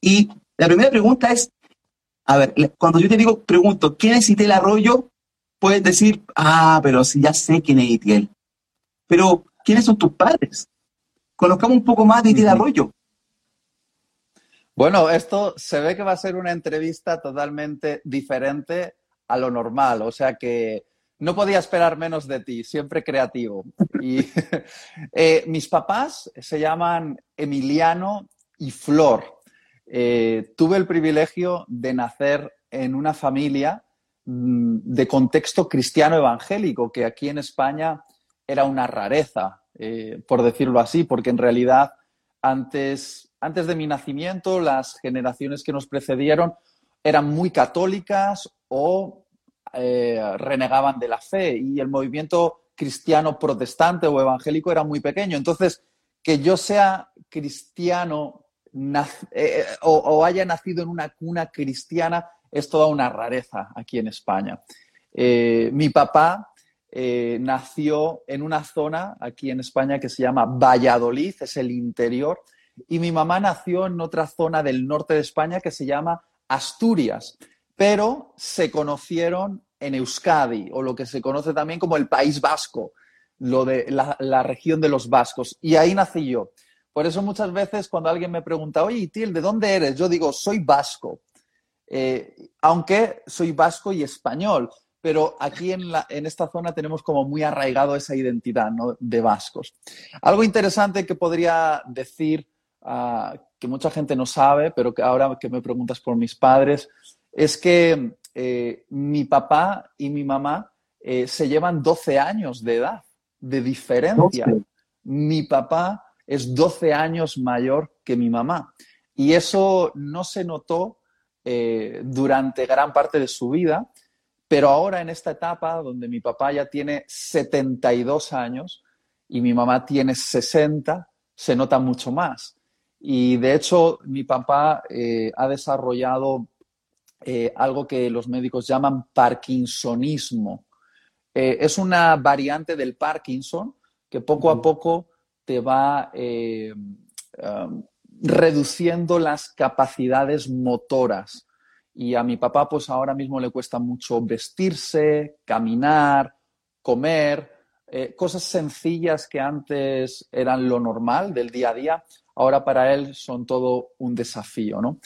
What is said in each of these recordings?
Y la primera pregunta es, a ver, cuando yo te digo, pregunto, ¿quién es Itiel Arroyo? Puedes decir, ah, pero sí, ya sé quién es Itiel. Pero, ¿quiénes son tus padres? Conozcamos un poco más de Itiel Arroyo. Bueno, esto se ve que va a ser una entrevista totalmente diferente a lo normal, o sea que no podía esperar menos de ti, siempre creativo. Y eh, mis papás se llaman Emiliano y Flor. Eh, tuve el privilegio de nacer en una familia mm, de contexto cristiano evangélico, que aquí en España era una rareza, eh, por decirlo así, porque en realidad antes, antes de mi nacimiento las generaciones que nos precedieron eran muy católicas o eh, renegaban de la fe y el movimiento cristiano protestante o evangélico era muy pequeño. Entonces, que yo sea cristiano eh, o, haya nacido en una cuna cristiana es toda una rareza aquí en España. Eh, mi papá nació en una zona aquí en España que se llama Valladolid, es el interior, y mi mamá nació en otra zona del norte de España que se llama Asturias pero se conocieron en Euskadi, o lo que se conoce también como el País Vasco, lo de la, región de los vascos. Y ahí nací yo. Por eso muchas veces cuando alguien me pregunta, oye, Til, ¿de dónde eres? Yo digo, soy vasco. Eh, aunque soy vasco y español, pero aquí en, esta zona tenemos como muy arraigado esa identidad de vascos. Algo interesante que podría decir, ah, que mucha gente no sabe, pero que ahora que me preguntas por mis padres, es que eh, mi papá y mi mamá eh, se llevan 12 años de edad, de diferencia. Mi papá es 12 años mayor que mi mamá. Y eso no se notó eh, durante gran parte de su vida, pero ahora en esta etapa donde mi papá ya tiene 72 años y mi mamá tiene 60, se nota mucho más. Y de hecho, mi papá ha desarrollado eh, algo que los médicos llaman parkinsonismo. Eh, es una variante del Parkinson que poco a poco va eh, reduciendo las capacidades motoras. Y a mi papá, pues ahora mismo le cuesta mucho vestirse, caminar, comer, cosas sencillas que antes eran lo normal del día a día, ahora para él son todo un desafío, ¿no?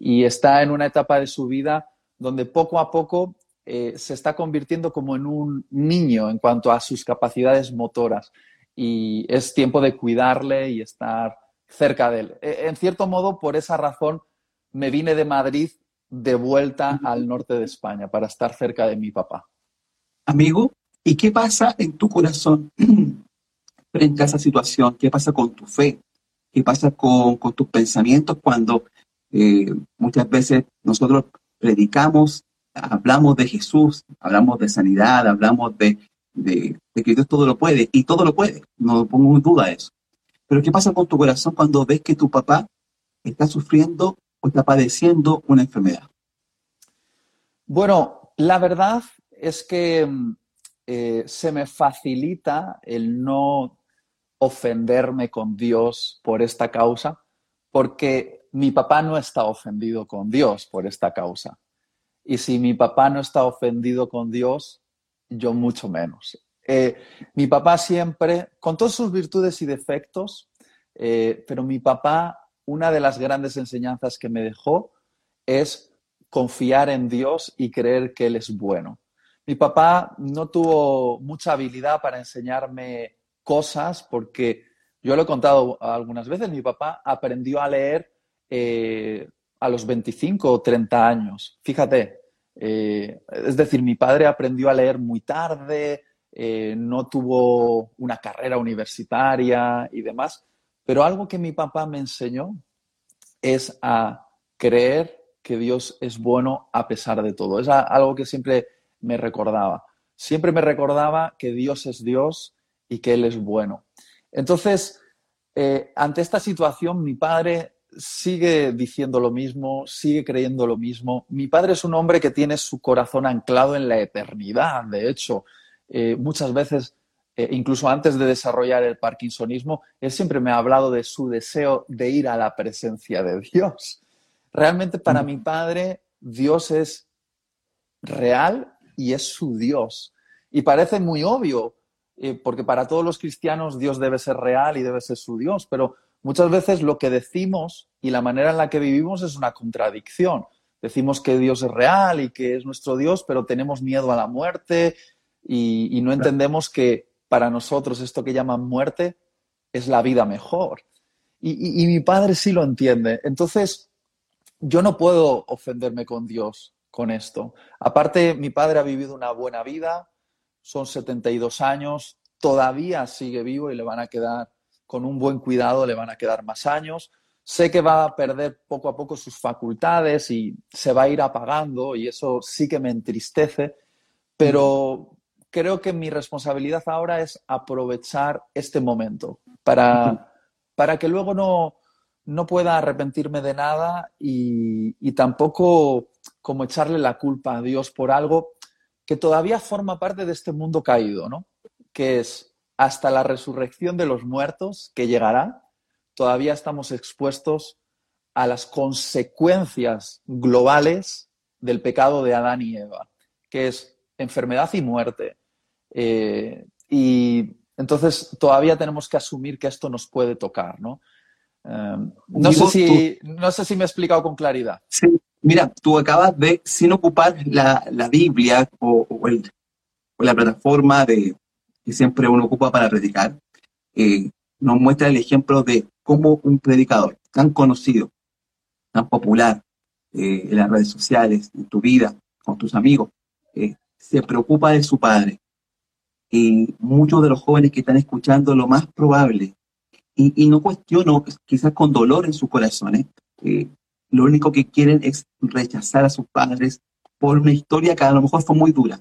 y está en una etapa de su vida donde poco a poco eh, se está convirtiendo como en un niño en cuanto a sus capacidades motoras y es tiempo de cuidarle y estar cerca de él. E, en cierto modo, por esa razón, me vine de Madrid de vuelta al norte de España para estar cerca de mi papá. Amigo, ¿y qué pasa en tu corazón frente a esa situación? ¿Qué pasa con tu fe? ¿Qué pasa con, con tus pensamientos cuando eh, muchas veces nosotros predicamos, hablamos de Jesús, hablamos de sanidad, hablamos de, de, que Dios todo lo puede, y todo lo puede, no pongo en duda eso. Pero ¿qué pasa con tu corazón cuando ves que tu papá está sufriendo o está padeciendo una enfermedad? Bueno, la verdad es que eh, se me facilita el no ofenderme con Dios por esta causa, porque mi papá no está ofendido con Dios por esta causa. Y si mi papá no está ofendido con Dios, yo mucho menos. Eh, mi papá siempre, con todas sus virtudes y defectos, eh, pero mi papá, una de las grandes enseñanzas que me dejó es confiar en Dios y creer que Él es bueno. Mi papá no tuvo mucha habilidad para enseñarme cosas porque yo lo he contado algunas veces, mi papá aprendió a leer eh, a los 25 o 30 años. Fíjate, eh, es decir, mi padre aprendió a leer muy tarde, eh, no tuvo una carrera universitaria y demás, pero algo que mi papá me enseñó es a creer que Dios es bueno a pesar de todo. Es algo que siempre me recordaba. Siempre me recordaba que Dios es Dios y que Él es bueno. Entonces, ante esta situación, mi padre sigue diciendo lo mismo, sigue creyendo lo mismo. Mi padre es un hombre que tiene su corazón anclado en la eternidad. De hecho, eh, muchas veces, eh, incluso antes de desarrollar el parkinsonismo, él siempre me ha hablado de su deseo de ir a la presencia de Dios. Realmente para mi padre, Dios es real y es su Dios. Y parece muy obvio, eh, porque para todos los cristianos Dios debe ser real y debe ser su Dios, pero muchas veces lo que decimos y la manera en la que vivimos es una contradicción. Decimos que Dios es real y que es nuestro Dios, pero tenemos miedo a la muerte y, no entendemos que para nosotros esto que llaman muerte es la vida mejor. y mi padre sí lo entiende. Entonces, yo no puedo ofenderme con Dios con esto. Aparte, mi padre ha vivido una buena vida, son 72 años, todavía sigue vivo y le van a quedar, con un buen cuidado, le van a quedar más años. Sé que va a perder poco a poco sus facultades y se va a ir apagando y eso sí que me entristece, pero creo que mi responsabilidad ahora es aprovechar este momento para, para que luego no, no pueda arrepentirme de nada y, tampoco como echarle la culpa a Dios por algo que todavía forma parte de este mundo caído, ¿no? Que es hasta la resurrección de los muertos que llegará, todavía estamos expuestos a las consecuencias globales del pecado de Adán y Eva, que es enfermedad y muerte. Eh, y entonces todavía tenemos que asumir que esto nos puede tocar, ¿no? Em, no, sé si, no sé si me he explicado con claridad. Sí, mira, tú acabas de, sin ocupar la, Biblia o, la plataforma de, que siempre uno ocupa para predicar, eh, nos muestra el ejemplo de cómo un predicador tan conocido, tan popular eh, en las redes sociales, en tu vida, con tus amigos, eh, se preocupa de su padre. Y muchos de los jóvenes que están escuchando, lo más probable y, no cuestiono, quizás con dolor en sus corazones, eh, lo único que quieren es rechazar a sus padres por una historia que a lo mejor fue muy dura.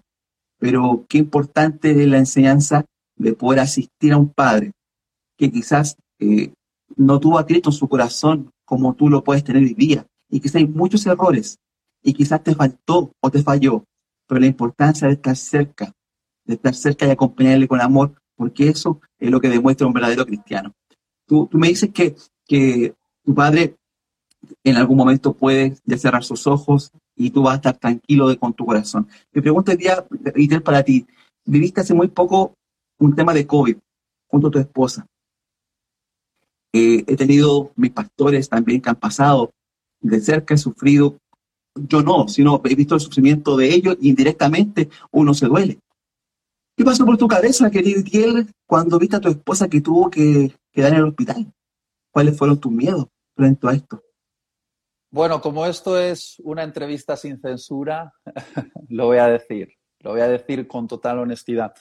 Pero qué importante es la enseñanza de poder asistir a un padre que quizás eh, no tuvo a Cristo en su corazón como tú lo puedes tener hoy día. Y quizás hay muchos errores y quizás te faltó o te falló. Pero la importancia de estar cerca, de estar cerca y acompañarle con amor, porque eso es lo que demuestra un verdadero cristiano. Tú, me dices que, que tu padre en algún momento puede ya cerrar sus ojos y tú vas a estar tranquilo de, con tu corazón. Me pregunto el día, para ti, viviste hace muy poco un tema de COVID junto a tu esposa. Eh, he tenido mis pastores también que han pasado de cerca, he sufrido, yo no, sino he visto el sufrimiento de ellos y indirectamente uno se duele. ¿Qué pasó por tu cabeza, querido Itiel, cuando viste a tu esposa que tuvo que quedar en el hospital? ¿Cuáles fueron tus miedos frente a esto? Bueno, como esto es una entrevista sin censura, lo voy a decir, lo voy a decir con total honestidad.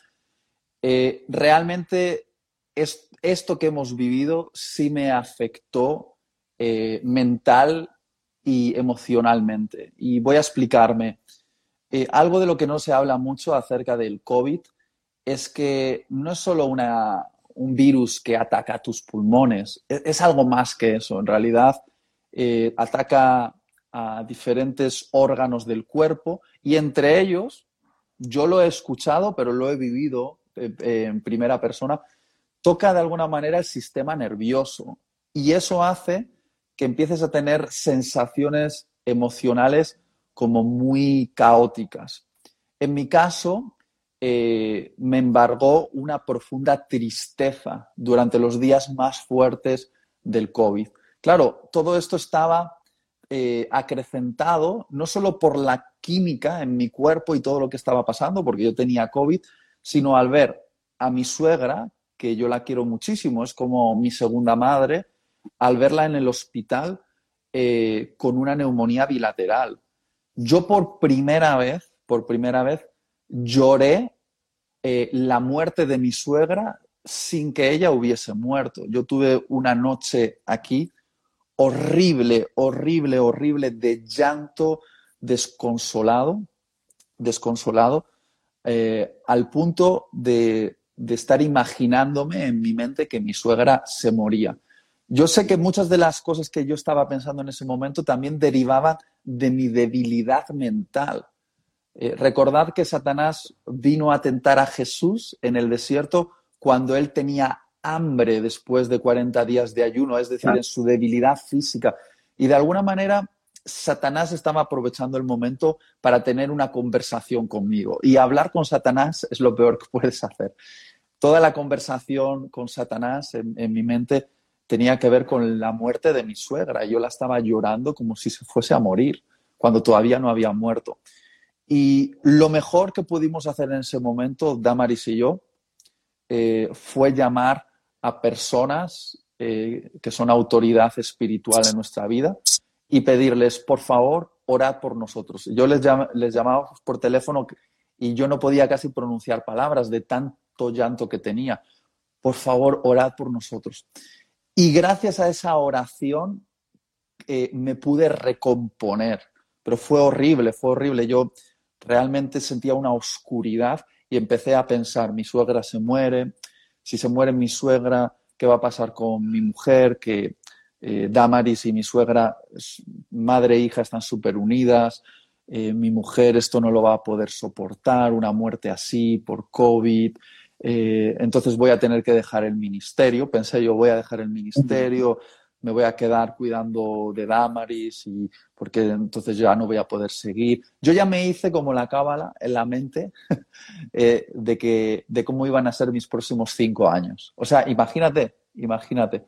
Eh, realmente es, esto que hemos vivido sí me afectó eh, mental y emocionalmente. Y voy a explicarme. Eh, algo de lo que no se habla mucho acerca del COVID es que no es solo un virus que ataca tus pulmones, e, es, algo más que eso. En realidad, eh, ataca a diferentes órganos del cuerpo y entre ellos, yo lo he escuchado, pero lo he vivido eh, eh, en primera persona, toca de alguna manera el sistema nervioso y eso hace que empieces a tener sensaciones emocionales como muy caóticas. En mi caso, me embargó una profunda tristeza durante los días más fuertes del COVID. Claro, todo esto estaba eh, acrecentado no solo por la química en mi cuerpo y todo lo que estaba pasando, porque yo tenía COVID, sino al ver a mi suegra, que yo la quiero muchísimo, es como mi segunda madre, al verla en el hospital eh, con una neumonía bilateral. Yo por primera vez, por primera vez, lloré eh, la muerte de mi suegra sin que ella hubiese muerto. Yo tuve una noche aquí horrible, horrible, horrible de llanto desconsolado, desconsolado, eh, al punto de, de estar imaginándome en mi mente que mi suegra se moría. Yo sé que muchas de las cosas que yo estaba pensando en ese momento también derivaban de mi debilidad mental. Eh, recordad que Satanás vino a tentar a Jesús en el desierto cuando él tenía hambre después de 40 días de ayuno, es decir, en su debilidad física. Y de alguna manera Satanás estaba aprovechando el momento para tener una conversación conmigo. Y hablar con Satanás es lo peor que puedes hacer. Toda la conversación con Satanás en, mi mente tenía que ver con la muerte de mi suegra. Yo la estaba llorando como si se fuese a morir, cuando todavía no había muerto. Y lo mejor que pudimos hacer en ese momento, Damaris y yo, eh, fue llamar a personas eh, que son autoridad espiritual en nuestra vida y pedirles, por favor, orad por nosotros. Yo les, les llamaba por teléfono y yo no podía casi pronunciar palabras de tanto llanto que tenía. Por favor, orad por nosotros. Y gracias a esa oración eh, me pude recomponer, pero fue horrible, fue horrible. Yo realmente sentía una oscuridad y empecé a pensar, mi suegra se muere, si se muere mi suegra, ¿qué va a pasar con mi mujer? Que eh, Damaris y mi suegra, madre e hija, están súper unidas. Eh, mi mujer esto no lo va a poder soportar, una muerte así por COVID. Eh, entonces voy a tener que dejar el ministerio. Pensé yo, voy a dejar el ministerio, me voy a quedar cuidando de Damaris y porque entonces ya no voy a poder seguir. Yo ya me hice como la cábala en la mente de, que, de cómo iban a ser mis próximos cinco años. O sea, imagínate, imagínate.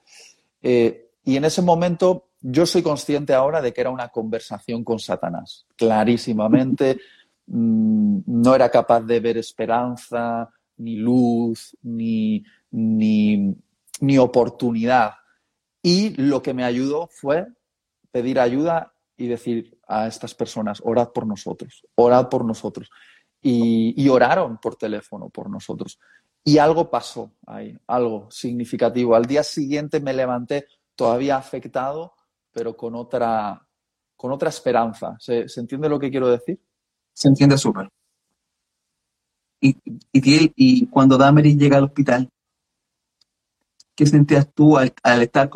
Y en ese momento yo soy consciente ahora de que era una conversación con Satanás, clarísimamente. Mm, no era capaz de ver esperanza, ni luz, ni, ni, oportunidad. Y lo que me ayudó fue pedir ayuda y decir a estas personas, orad por nosotros, orad por nosotros. Y, y, oraron por teléfono por nosotros. Y algo pasó ahí, algo significativo. Al día siguiente me levanté todavía afectado, pero con otra, con otra esperanza. ¿Se, entiende lo que quiero decir? Se entiende súper. Y, y, cuando Damaris llega al hospital, ¿qué sentías tú al, estar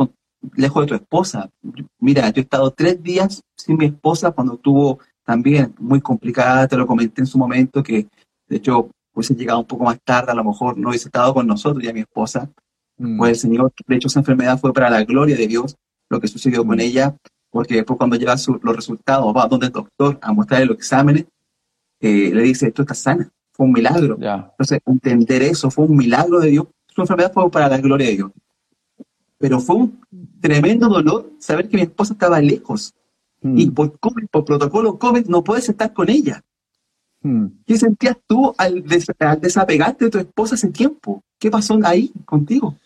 lejos de tu esposa? Mira, yo he estado tres días sin mi esposa cuando estuvo también muy complicada, te lo comenté en su momento, que de hecho hubiese llegado un poco más tarde, a lo mejor no hubiese estado con nosotros, ya mi esposa, Mm. Pues el Señor, de hecho, esa enfermedad fue para la gloria de Dios, lo que sucedió con mm. ella, porque después cuando llega los resultados, va donde el doctor a mostrarle los exámenes, eh, le dice, esto está sana, fue un milagro. Entonces, entender eso, fue un milagro de Dios. Su enfermedad fue para la gloria de Dios. Pero fue un tremendo dolor saber que mi esposa estaba lejos. Mm. Y por, por protocolo COVID no puedes estar con ella. ¿Qué sentías tú al, al, desapegarte de tu esposa ese tiempo? ¿Qué pasó ahí contigo?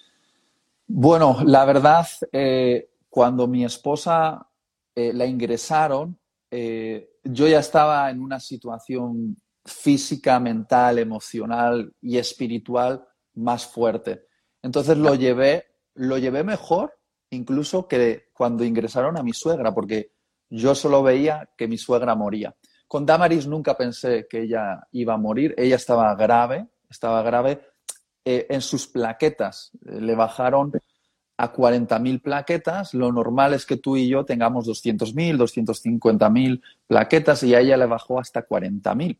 Bueno, la verdad, eh, cuando mi esposa eh, la ingresaron, eh, yo ya estaba en una situación física, mental, emocional y espiritual más fuerte. Entonces lo llevé, lo llevé mejor incluso que cuando ingresaron a mi suegra, porque yo solo veía que mi suegra moría. Con Damaris nunca pensé que ella iba a morir, ella estaba grave, estaba grave, eh, en sus plaquetas. Eh, le bajaron a 40.000 plaquetas. Lo normal es que tú y yo tengamos 200.000, 250.000 plaquetas y a ella le bajó hasta 40.000.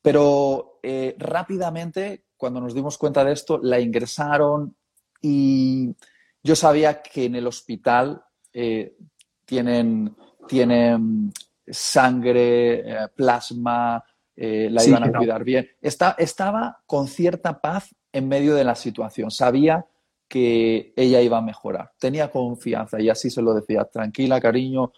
Pero eh, rápidamente, cuando nos dimos cuenta de esto, la ingresaron y yo sabía que en el hospital tienen, tienen sangre, plasma, la iban a cuidar bien. estaba con cierta paz en medio de la situación. Sabía que ella iba a mejorar. Tenía confianza y así se lo decía, tranquila, cariño,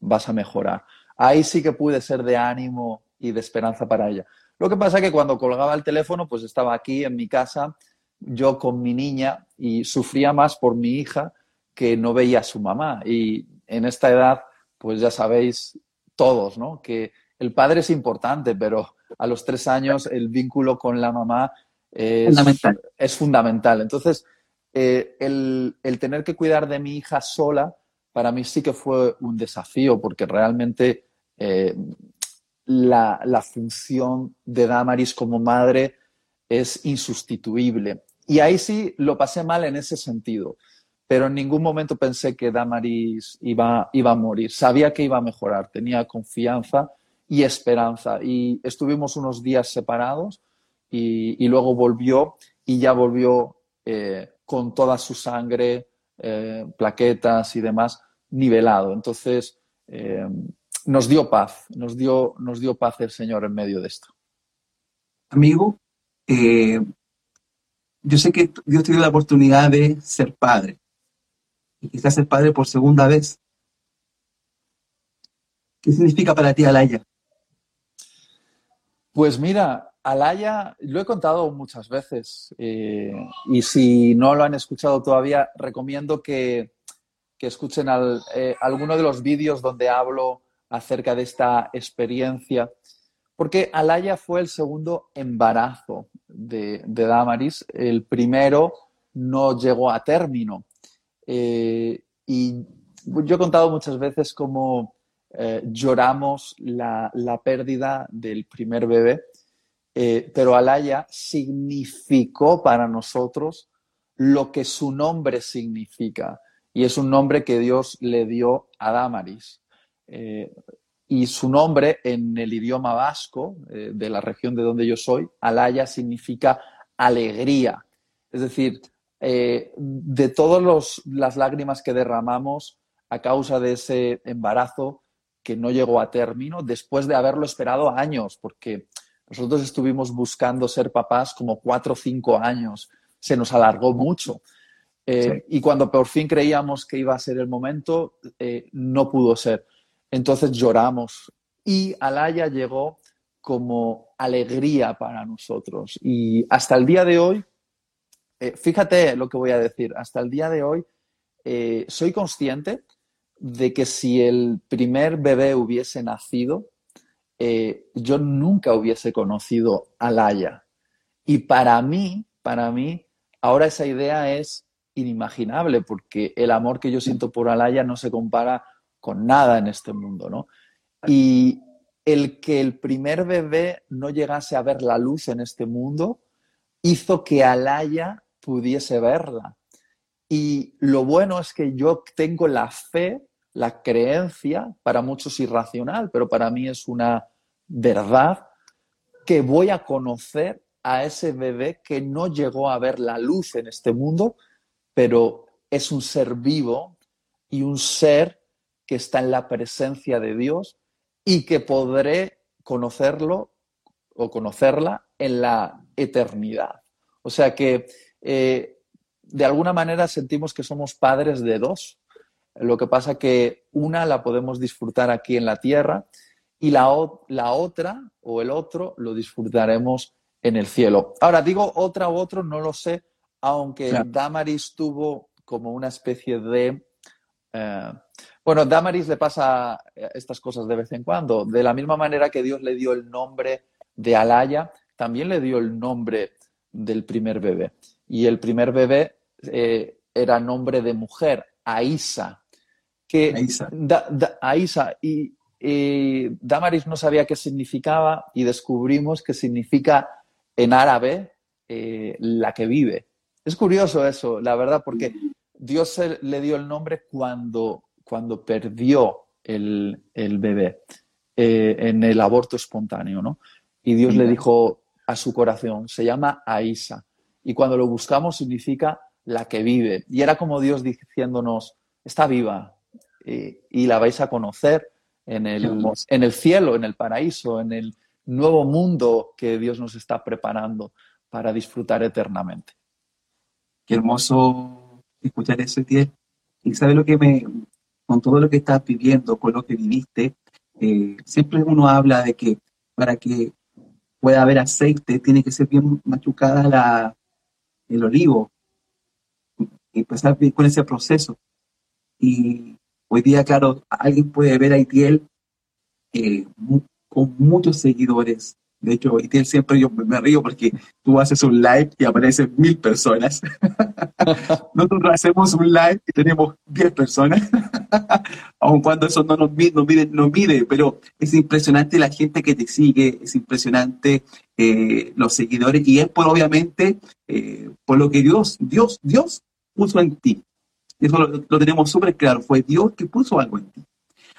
vas a mejorar. Ahí sí que pude ser de ánimo y de esperanza para ella. Lo que pasa es que cuando colgaba el teléfono, pues estaba aquí en mi casa, yo con mi niña y sufría más por mi hija que no veía a su mamá. Y en esta edad, pues ya sabéis todos, ¿no? Que el padre es importante, pero a los tres años el vínculo con la mamá es fundamental. Es fundamental. Entonces, eh, el, tener que cuidar de mi hija sola, para mí sí que fue un desafío, porque realmente eh, la, función de Damaris como madre es insustituible. Y ahí sí lo pasé mal en ese sentido, pero en ningún momento pensé que Damaris iba, iba a morir. Sabía que iba a mejorar, tenía confianza y esperanza. Y estuvimos unos días separados y, luego volvió y ya volvió eh, con toda su sangre, eh, plaquetas y demás, nivelado. Entonces, eh, nos dio paz, nos dio, nos dio paz el Señor en medio de esto. Amigo, eh, yo sé que Dios te dio la oportunidad de ser padre y quizás ser padre por segunda vez. ¿Qué significa para ti Alaya? Pues mira, Alaya lo he contado muchas veces eh, y si no lo han escuchado todavía, recomiendo que, escuchen eh, alguno de los vídeos donde hablo acerca de esta experiencia, porque Alaya fue el segundo embarazo de, Damaris, el primero no llegó a término. Eh, y yo he contado muchas veces cómo eh, lloramos la, pérdida del primer bebé, eh, pero Alaya significó para nosotros lo que su nombre significa, y es un nombre que Dios le dio a Damaris. Eh, y su nombre en el idioma vasco, de la región de donde yo soy, Alaya significa alegría. Es decir, de todas las lágrimas que derramamos a causa de ese embarazo, que no llegó a término después de haberlo esperado años, porque nosotros estuvimos buscando ser papás como cuatro o cinco años, se nos alargó mucho. Eh, y cuando por fin creíamos que iba a ser el momento, eh, no pudo ser. Entonces lloramos y Alaya llegó como alegría para nosotros. Y hasta el día de hoy, eh, fíjate lo que voy a decir, hasta el día de hoy soy consciente de que si el primer bebé hubiese nacido, eh, yo nunca hubiese conocido a Laia. Y para mí, para mí, ahora esa idea es inimaginable porque el amor que yo siento por Alaya no se compara con nada en este mundo, ¿no? Y el que el primer bebé no llegase a ver la luz en este mundo hizo que Alaya pudiese verla. Y lo bueno es que yo tengo la fe la creencia, para muchos irracional, pero para mí es una verdad, que voy a conocer a ese bebé que no llegó a ver la luz en este mundo, pero es un ser vivo y un ser que está en la presencia de Dios y que podré conocerlo o conocerla en la eternidad. O sea que eh, de alguna manera sentimos que somos padres de dos, lo que pasa que una la podemos disfrutar aquí en la tierra y la, la otra o el otro lo disfrutaremos en el cielo. Ahora, digo otra u otro, no lo sé, aunque Damaris tuvo como una especie de... Eh, bueno, Damaris le pasa estas cosas de vez en cuando. De la misma manera que Dios le dio el nombre de Alaya, también le dio el nombre del primer bebé. Y el primer bebé eh, era nombre de mujer, Aisa que Aisa. y Damaris no sabía qué significaba y descubrimos que significa en árabe eh, la que vive. Es curioso eso, la verdad, porque Dios le dio el nombre cuando, cuando perdió el, bebé eh, en el aborto espontáneo, ¿no? Y Dios le dijo a su corazón, se llama Aisa. Y cuando lo buscamos significa la que vive. Y era como Dios diciéndonos, está viva, y, la vais a conocer en el, en el cielo, en el paraíso, en el nuevo mundo que Dios nos está preparando para disfrutar eternamente. Qué hermoso escuchar eso. Y sabe lo que me, con todo lo que estás viviendo, con lo que viviste, eh, siempre uno habla de que para que pueda haber aceite tiene que ser bien machucada la, el olivo y empezar con ese proceso. Y Hoy día, claro, alguien puede ver a Itiel eh, con muchos seguidores. De hecho, Itiel siempre yo me río porque tú haces un live y aparecen mil personas. Nosotros hacemos un live y tenemos diez personas, aun cuando eso no nos mide, no mide, pero es impresionante la gente que te sigue, es impresionante eh, los seguidores y es por obviamente eh, por lo que Dios, Dios, Dios puso en ti. Y eso lo, tenemos súper claro, fue Dios que puso algo en ti.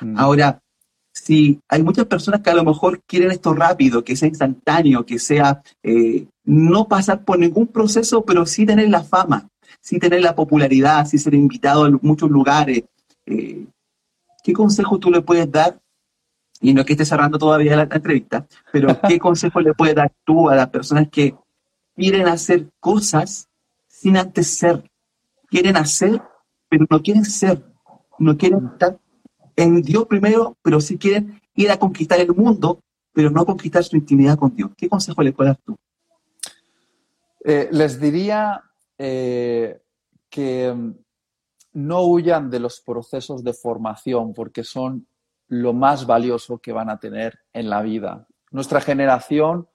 Mm. Ahora, si hay muchas personas que a lo mejor quieren esto rápido, que sea instantáneo, que sea eh, no pasar por ningún proceso, pero sí tener la fama, sí tener la popularidad, sí ser invitado a muchos lugares. Eh, ¿qué consejo tú le puedes dar? Y no es que esté cerrando todavía la, entrevista, pero ¿qué consejo le puedes dar tú a las personas que quieren hacer cosas sin antes ser? Quieren hacer, pero no quieren ser. No quieren estar en Dios primero, pero sí quieren ir a conquistar el mundo, pero no conquistar su intimidad con Dios. ¿Qué consejo le puedes dar tú? Eh, les diría eh, que mm, no huyan de los procesos de formación porque son lo más valioso que van a tener en la vida. Nuestra generación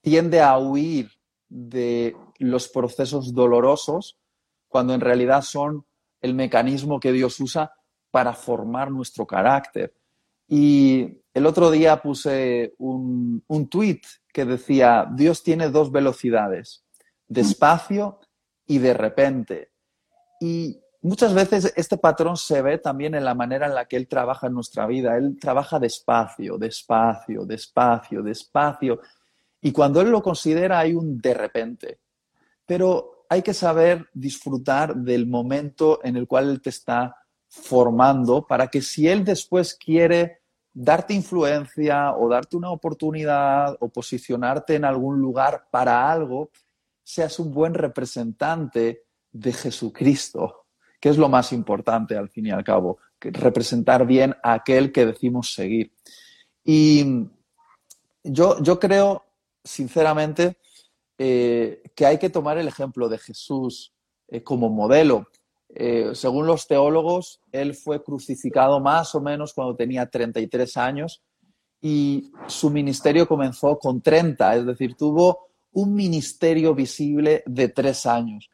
tiende a huir de los procesos dolorosos cuando en realidad son el mecanismo que Dios usa para formar nuestro carácter. Y el otro día puse un, un tweet que decía, Dios tiene dos velocidades, despacio y de repente. Y muchas veces este patrón se ve también en la manera en la que Él trabaja en nuestra vida. Él trabaja despacio, despacio, despacio, despacio. Y cuando Él lo considera hay un de repente. Pero hay que saber disfrutar del momento en el cual Él te está formando para que si Él después quiere darte influencia o darte una oportunidad o posicionarte en algún lugar para algo, seas un buen representante de Jesucristo, que es lo más importante al fin y al cabo, representar bien a aquel que decimos seguir. Y yo, yo creo, sinceramente, eh, que hay que tomar el ejemplo de Jesús eh, como modelo. Eh, según los teólogos, él fue crucificado más o menos cuando tenía 33 años y su ministerio comenzó con 30, es decir, tuvo un ministerio visible de tres años.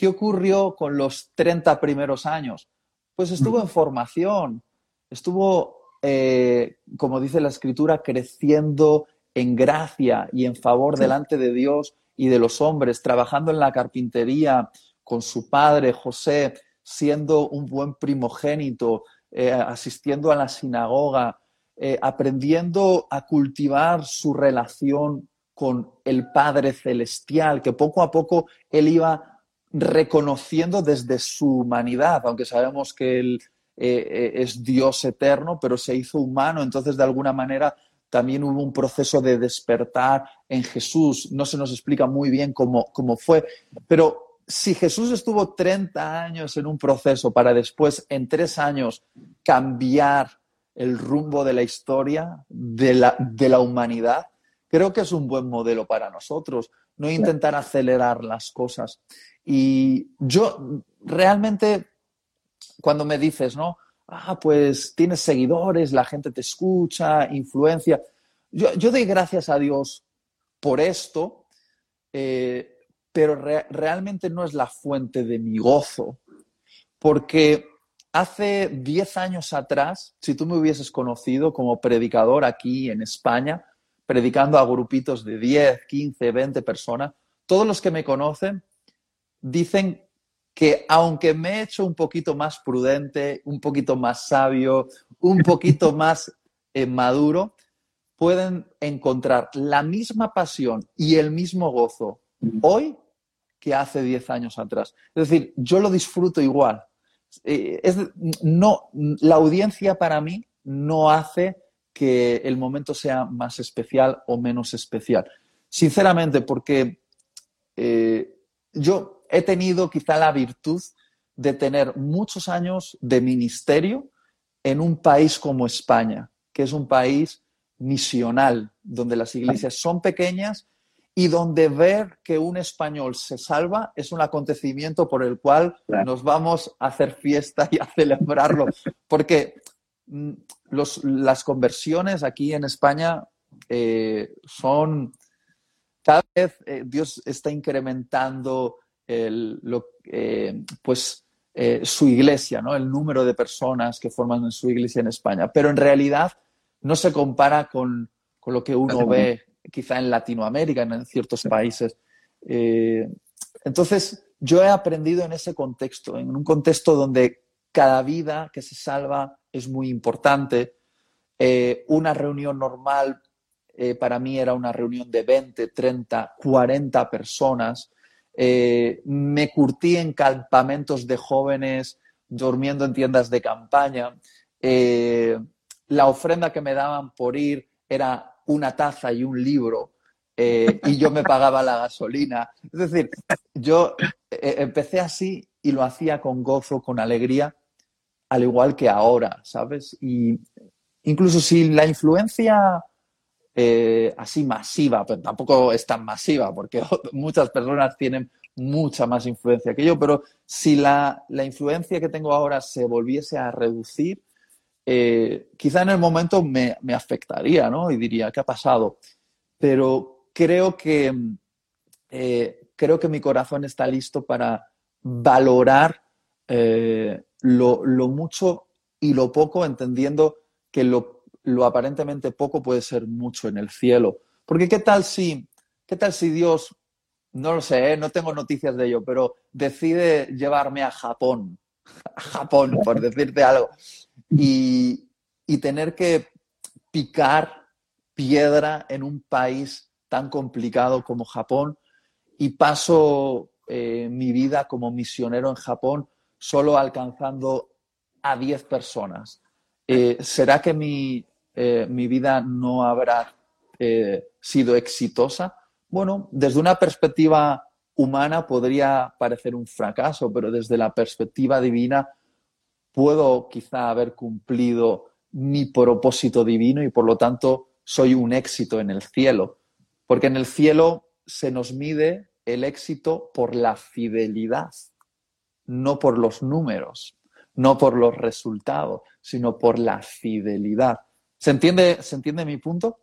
¿Qué ocurrió con los 30 primeros años? Pues estuvo en formación, estuvo, eh, como dice la escritura, creciendo en gracia y en favor delante de Dios y de los hombres, trabajando en la carpintería con su padre José, siendo un buen primogénito, eh, asistiendo a la sinagoga, eh, aprendiendo a cultivar su relación con el Padre Celestial, que poco a poco él iba reconociendo desde su humanidad, aunque sabemos que él eh, eh, es Dios eterno, pero se hizo humano, entonces de alguna manera también hubo un proceso de despertar en Jesús. No se nos explica muy bien cómo, cómo fue, pero si Jesús estuvo 30 años en un proceso para después, en tres años, cambiar el rumbo de la historia, de la, de la humanidad, creo que es un buen modelo para nosotros, no intentar acelerar las cosas. Y yo realmente, cuando me dices, ¿no? Ah, pues tienes seguidores, la gente te escucha, influencia. Yo, doy gracias a Dios por esto, eh, pero realmente no es la fuente de mi gozo, porque hace 10 años atrás, si tú me hubieses conocido como predicador aquí en España, predicando a grupitos de 10, 15, 20 personas, todos los que me conocen dicen que aunque me he hecho un poquito más prudente, un poquito más sabio, un poquito más eh, maduro, pueden encontrar la misma pasión y el mismo gozo hoy que hace 10 años atrás. Es decir, yo lo disfruto igual. Eh, no, la audiencia para mí no hace que el momento sea más especial o menos especial. Sinceramente, porque eh, yo he tenido quizá la virtud de tener muchos años de ministerio en un país como España, que es un país misional, donde las iglesias son pequeñas y donde ver que un español se salva es un acontecimiento por el cual nos vamos a hacer fiesta y a celebrarlo. Porque mm, las conversiones aquí en España eh, son, cada vez eh, Dios está incrementando lo, eh, pues, su iglesia, ¿no? el número de personas que forman su iglesia en España, pero en realidad no se compara con, con lo que uno ve quizá en Latinoamérica, en ciertos países. entonces, yo he aprendido en ese contexto, en un contexto donde cada vida que se salva es muy importante. Eh, una reunión normal eh, para mí era una reunión de 20, 30, 40 personas. Eh, me curtí en campamentos de jóvenes, durmiendo en tiendas de campaña. la ofrenda que me daban por ir era una taza y un libro y yo me pagaba la gasolina. Es decir, yo empecé así y lo hacía con gozo, con alegría, al igual que ahora, ¿sabes? Y incluso si la influencia así masiva, pero tampoco es tan masiva, porque muchas personas tienen mucha más influencia que yo, pero si la, influencia que tengo ahora se volviese a reducir, eh, quizá en el momento me, afectaría, ¿no? Y diría, ¿qué ha pasado? Pero creo que, eh, creo que mi corazón está listo para valorar eh, lo, mucho y lo poco, entendiendo que lo, aparentemente poco puede ser mucho en el cielo. Porque ¿qué tal si, qué tal si Dios no lo sé, ¿eh? no tengo noticias de ello, pero decide llevarme a Japón, a Japón, por decirte algo, y, tener que picar piedra en un país tan complicado como Japón y paso eh, mi vida como misionero en Japón solo alcanzando a 10 personas. Eh, ¿Será que mi, mi, vida no habrá sido exitosa? Bueno, desde una perspectiva humana podría parecer un fracaso, pero desde la perspectiva divina puedo quizá haber cumplido mi propósito divino y por lo tanto soy un éxito en el cielo. Porque en el cielo se nos mide el éxito por la fidelidad, no por los números, no por los resultados, sino por la fidelidad. ¿Se entiende, ¿se entiende mi punto?